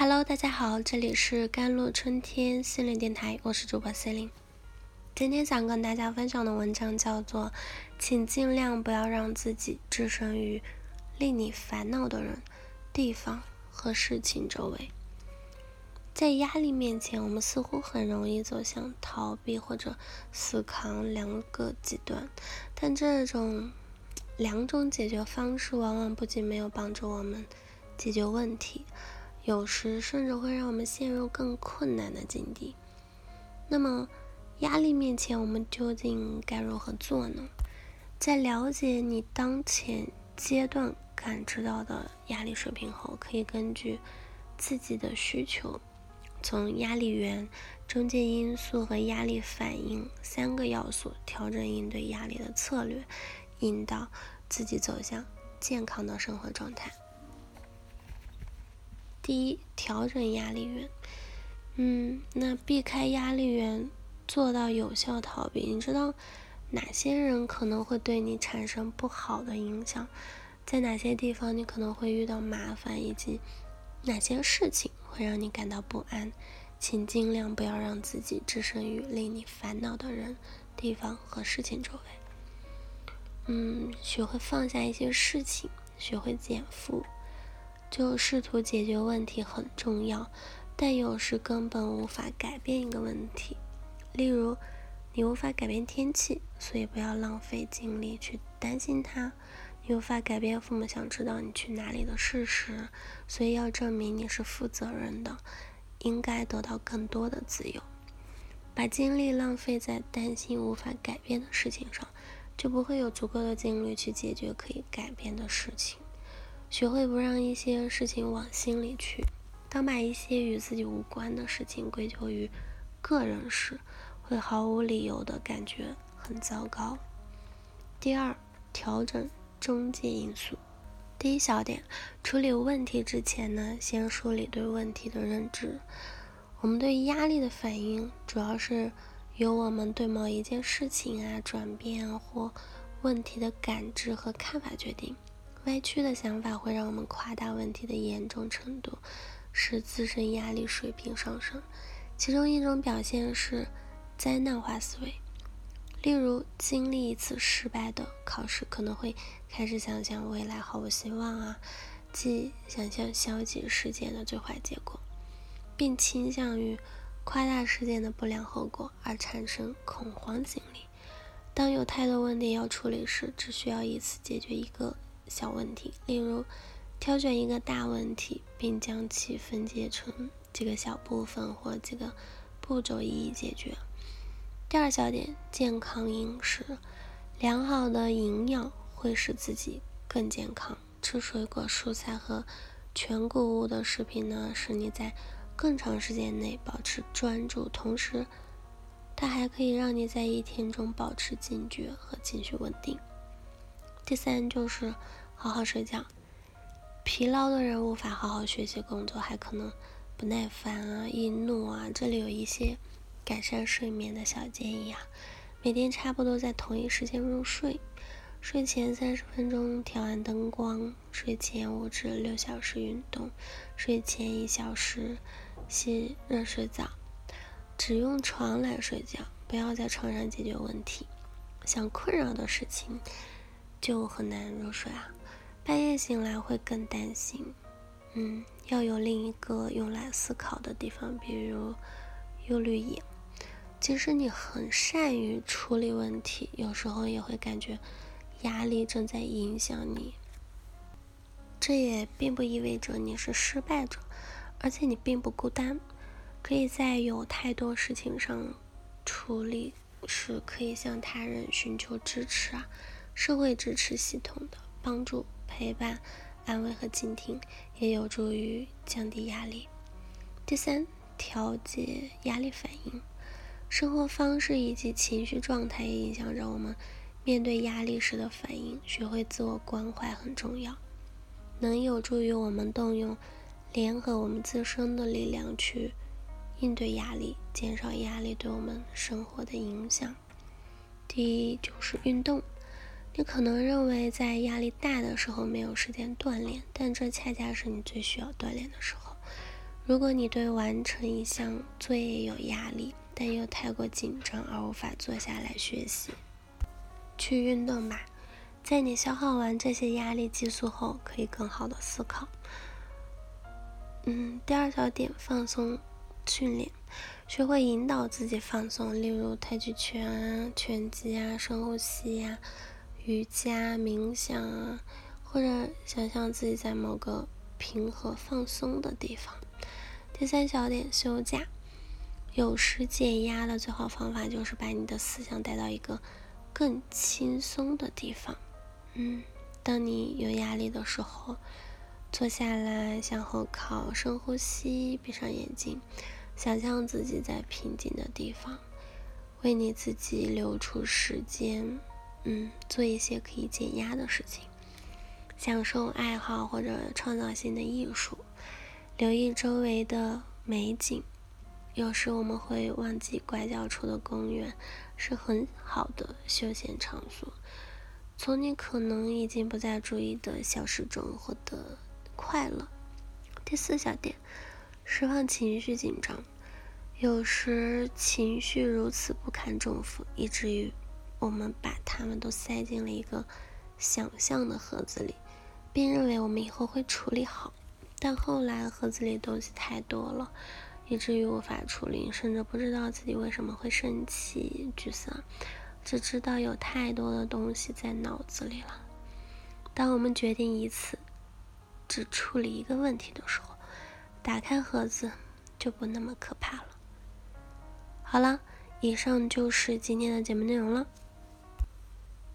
Hello，大家好，这里是甘露春天心灵电台，我是主播 c e l i n e 今天想跟大家分享的文章叫做《请尽量不要让自己置身于令你烦恼的人、地方和事情周围》。在压力面前，我们似乎很容易走向逃避或者死扛两个极端，但这种两种解决方式往往不仅没有帮助我们解决问题。有时甚至会让我们陷入更困难的境地。那么，压力面前，我们究竟该如何做呢？在了解你当前阶段感知到的压力水平后，可以根据自己的需求，从压力源、中介因素和压力反应三个要素调整应对压力的策略，引导自己走向健康的生活状态。第一，调整压力源。嗯，那避开压力源，做到有效逃避。你知道哪些人可能会对你产生不好的影响？在哪些地方你可能会遇到麻烦？以及哪些事情会让你感到不安？请尽量不要让自己置身于令你烦恼的人、地方和事情周围。嗯，学会放下一些事情，学会减负。就试图解决问题很重要，但有时根本无法改变一个问题。例如，你无法改变天气，所以不要浪费精力去担心它；你无法改变父母想知道你去哪里的事实，所以要证明你是负责任的，应该得到更多的自由。把精力浪费在担心无法改变的事情上，就不会有足够的精力去解决可以改变的事情。学会不让一些事情往心里去。当把一些与自己无关的事情归咎于个人时，会毫无理由的感觉很糟糕。第二，调整中介因素。第一小点，处理问题之前呢，先梳理对问题的认知。我们对压力的反应，主要是由我们对某一件事情啊、转变啊或问题的感知和看法决定。歪曲的想法会让我们夸大问题的严重程度，使自身压力水平上升。其中一种表现是灾难化思维，例如经历一次失败的考试，可能会开始想象未来毫无希望啊，即想象消极事件的最坏结果，并倾向于夸大事件的不良后果而产生恐慌心理。当有太多问题要处理时，只需要一次解决一个。小问题，例如挑选一个大问题，并将其分解成几个小部分或几个步骤一一解决。第二小点，健康饮食，良好的营养会使自己更健康。吃水果、蔬菜和全谷物的食品呢，使你在更长时间内保持专注，同时它还可以让你在一天中保持警觉和情绪稳定。第三就是好好睡觉。疲劳的人无法好好学习工作，还可能不耐烦啊、易怒啊。这里有一些改善睡眠的小建议啊：每天差不多在同一时间入睡，睡前三十分钟调暗灯光，睡前五至六小时运动，睡前一小时洗热水澡。只用床来睡觉，不要在床上解决问题。想困扰的事情。就很难入睡啊，半夜醒来会更担心。嗯，要有另一个用来思考的地方，比如忧虑眼。即使你很善于处理问题，有时候也会感觉压力正在影响你。这也并不意味着你是失败者，而且你并不孤单。可以在有太多事情上处理时，可以向他人寻求支持啊。社会支持系统的帮助、陪伴、安慰和倾听，也有助于降低压力。第三，调节压力反应。生活方式以及情绪状态也影响着我们面对压力时的反应。学会自我关怀很重要，能有助于我们动用联合我们自身的力量去应对压力，减少压力对我们生活的影响。第一就是运动。你可能认为在压力大的时候没有时间锻炼，但这恰恰是你最需要锻炼的时候。如果你对完成一项作业有压力，但又太过紧张而无法坐下来学习，去运动吧。在你消耗完这些压力激素后，可以更好的思考。嗯，第二小点，放松训练，学会引导自己放松，例如太极拳啊、拳击啊、深呼吸呀、瑜伽、冥想啊，或者想象自己在某个平和放松的地方。第三小点，休假。有时解压的最好方法就是把你的思想带到一个更轻松的地方。嗯，当你有压力的时候，坐下来，向后靠，深呼吸，闭上眼睛，想象自己在平静的地方，为你自己留出时间，嗯，做一些可以减压的事情，享受爱好或者创造性的艺术，留意周围的美景。有时我们会忘记拐角处的公园是很好的休闲场所。从你可能已经不再注意的小事中获得快乐。第四小点，释放情绪紧张。有时情绪如此不堪重负，以至于我们把它们都塞进了一个想象的盒子里，并认为我们以后会处理好。但后来盒子里东西太多了，以至于无法处理，甚至不知道自己为什么会生气、沮丧。只知道有太多的东西在脑子里了。当我们决定一次只处理一个问题的时候，打开盒子就不那么可怕了。好了，以上就是今天的节目内容了。